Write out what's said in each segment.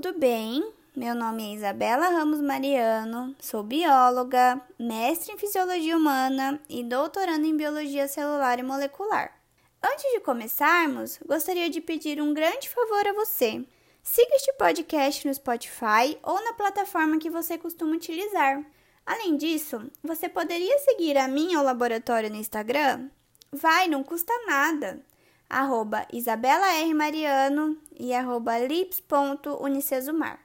tudo bem? Meu nome é Isabela Ramos Mariano, sou bióloga, mestre em fisiologia humana e doutorando em biologia celular e molecular. Antes de começarmos, gostaria de pedir um grande favor a você. Siga este podcast no Spotify ou na plataforma que você costuma utilizar. Além disso, você poderia seguir a ao laboratório no Instagram? Vai, não custa nada arroba Isabela R. Mariano e arroba lips.unicesumar.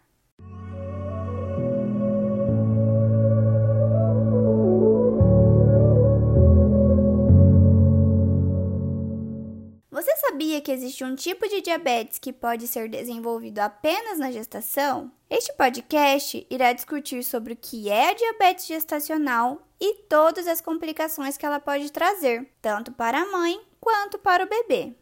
Você sabia que existe um tipo de diabetes que pode ser desenvolvido apenas na gestação? Este podcast irá discutir sobre o que é a diabetes gestacional e todas as complicações que ela pode trazer, tanto para a mãe quanto para o bebê.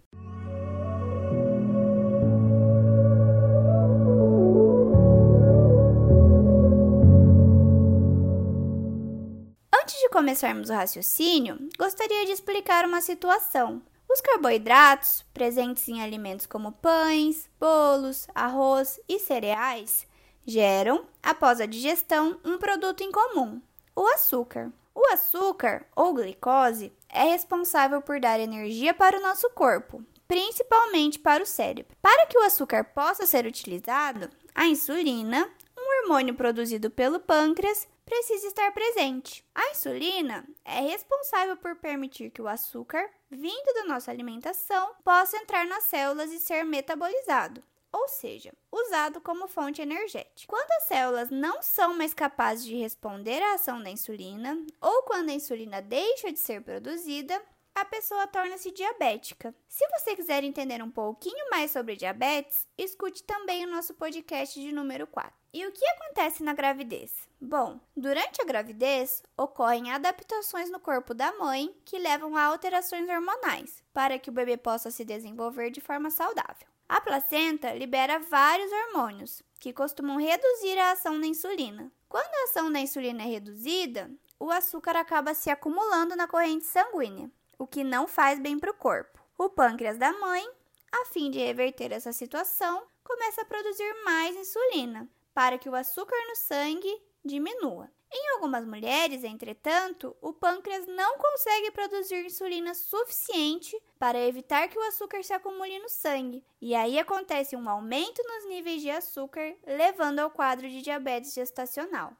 Antes de começarmos o raciocínio, gostaria de explicar uma situação. Os carboidratos, presentes em alimentos como pães, bolos, arroz e cereais, geram, após a digestão, um produto em comum, o açúcar. O açúcar, ou glicose, é responsável por dar energia para o nosso corpo, principalmente para o cérebro. Para que o açúcar possa ser utilizado, a insulina, um hormônio produzido pelo pâncreas, precisa estar presente. A insulina é responsável por permitir que o açúcar, vindo da nossa alimentação, possa entrar nas células e ser metabolizado ou seja, usado como fonte energética. Quando as células não são mais capazes de responder à ação da insulina, ou quando a insulina deixa de ser produzida, a pessoa torna-se diabética. Se você quiser entender um pouquinho mais sobre diabetes, escute também o nosso podcast de número 4. E o que acontece na gravidez? Bom, durante a gravidez ocorrem adaptações no corpo da mãe que levam a alterações hormonais para que o bebê possa se desenvolver de forma saudável. A placenta libera vários hormônios que costumam reduzir a ação da insulina. Quando a ação da insulina é reduzida, o açúcar acaba se acumulando na corrente sanguínea, o que não faz bem para o corpo. O pâncreas da mãe, a fim de reverter essa situação, começa a produzir mais insulina para que o açúcar no sangue diminua. Em algumas mulheres, entretanto, o pâncreas não consegue produzir insulina suficiente para evitar que o açúcar se acumule no sangue, e aí acontece um aumento nos níveis de açúcar, levando ao quadro de diabetes gestacional.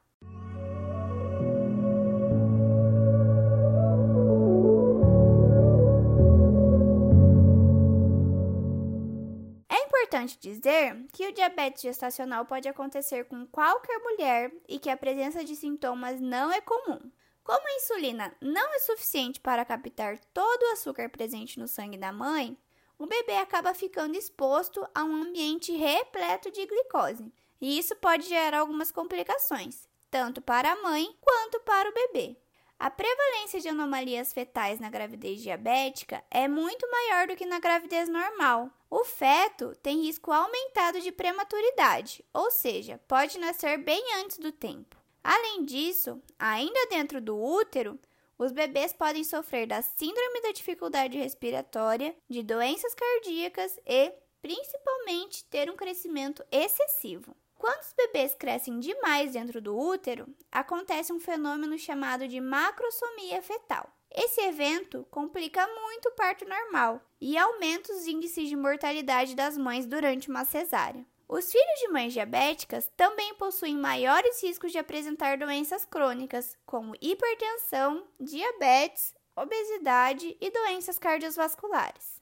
Importante dizer que o diabetes gestacional pode acontecer com qualquer mulher e que a presença de sintomas não é comum. Como a insulina não é suficiente para captar todo o açúcar presente no sangue da mãe, o bebê acaba ficando exposto a um ambiente repleto de glicose, e isso pode gerar algumas complicações, tanto para a mãe quanto para o bebê. A prevalência de anomalias fetais na gravidez diabética é muito maior do que na gravidez normal. O feto tem risco aumentado de prematuridade, ou seja, pode nascer bem antes do tempo. Além disso, ainda dentro do útero, os bebês podem sofrer da síndrome da dificuldade respiratória, de doenças cardíacas e, principalmente, ter um crescimento excessivo. Quando os bebês crescem demais dentro do útero, acontece um fenômeno chamado de macrosomia fetal. Esse evento complica muito o parto normal e aumenta os índices de mortalidade das mães durante uma cesárea. Os filhos de mães diabéticas também possuem maiores riscos de apresentar doenças crônicas, como hipertensão, diabetes, obesidade e doenças cardiovasculares.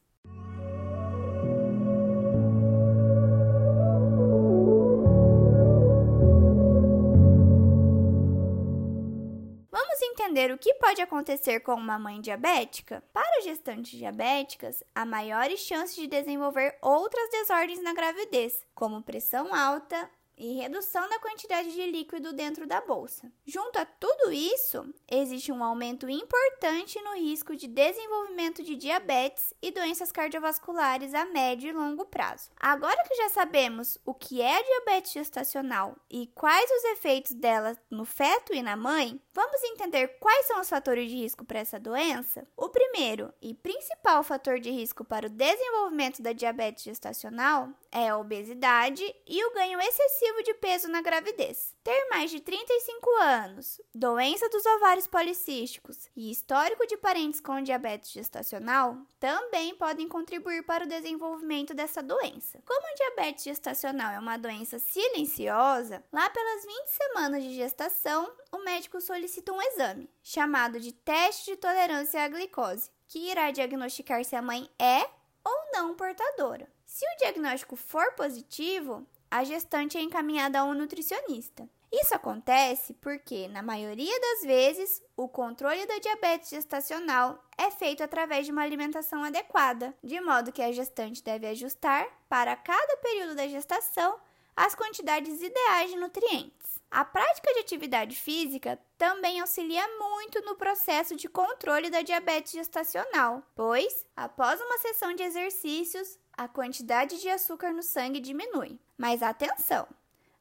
Entender o que pode acontecer com uma mãe diabética? Para gestantes diabéticas, há maiores chances de desenvolver outras desordens na gravidez, como pressão alta, e redução da quantidade de líquido dentro da bolsa. Junto a tudo isso, existe um aumento importante no risco de desenvolvimento de diabetes e doenças cardiovasculares a médio e longo prazo. Agora que já sabemos o que é a diabetes gestacional e quais os efeitos dela no feto e na mãe, vamos entender quais são os fatores de risco para essa doença? O primeiro e principal fator de risco para o desenvolvimento da diabetes gestacional é a obesidade e o ganho excessivo de peso na gravidez. Ter mais de 35 anos, doença dos ovários policísticos e histórico de parentes com diabetes gestacional também podem contribuir para o desenvolvimento dessa doença. Como a diabetes gestacional é uma doença silenciosa, lá pelas 20 semanas de gestação, o médico solicita um exame, chamado de teste de tolerância à glicose, que irá diagnosticar se a mãe é ou não portadora. Se o diagnóstico for positivo, a gestante é encaminhada a um nutricionista. Isso acontece porque, na maioria das vezes, o controle da diabetes gestacional é feito através de uma alimentação adequada, de modo que a gestante deve ajustar, para cada período da gestação, as quantidades ideais de nutrientes. A prática de atividade física também auxilia muito no processo de controle da diabetes gestacional, pois, após uma sessão de exercícios, a quantidade de açúcar no sangue diminui. Mas atenção!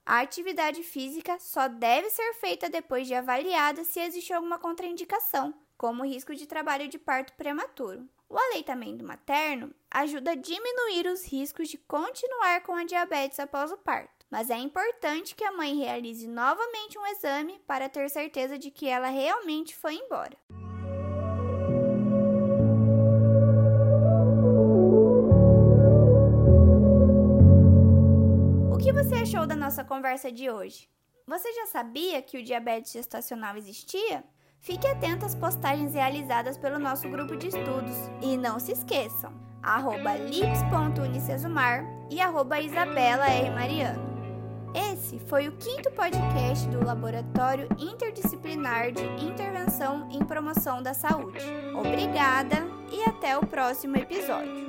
A atividade física só deve ser feita depois de avaliada se existe alguma contraindicação, como risco de trabalho de parto prematuro. O aleitamento materno ajuda a diminuir os riscos de continuar com a diabetes após o parto, mas é importante que a mãe realize novamente um exame para ter certeza de que ela realmente foi embora. Achou da nossa conversa de hoje? Você já sabia que o diabetes gestacional existia? Fique atento às postagens realizadas pelo nosso grupo de estudos e não se esqueçam, arroba lips.unicesumar e arroba Isabela R. Mariano. Esse foi o quinto podcast do Laboratório Interdisciplinar de Intervenção em Promoção da Saúde. Obrigada e até o próximo episódio.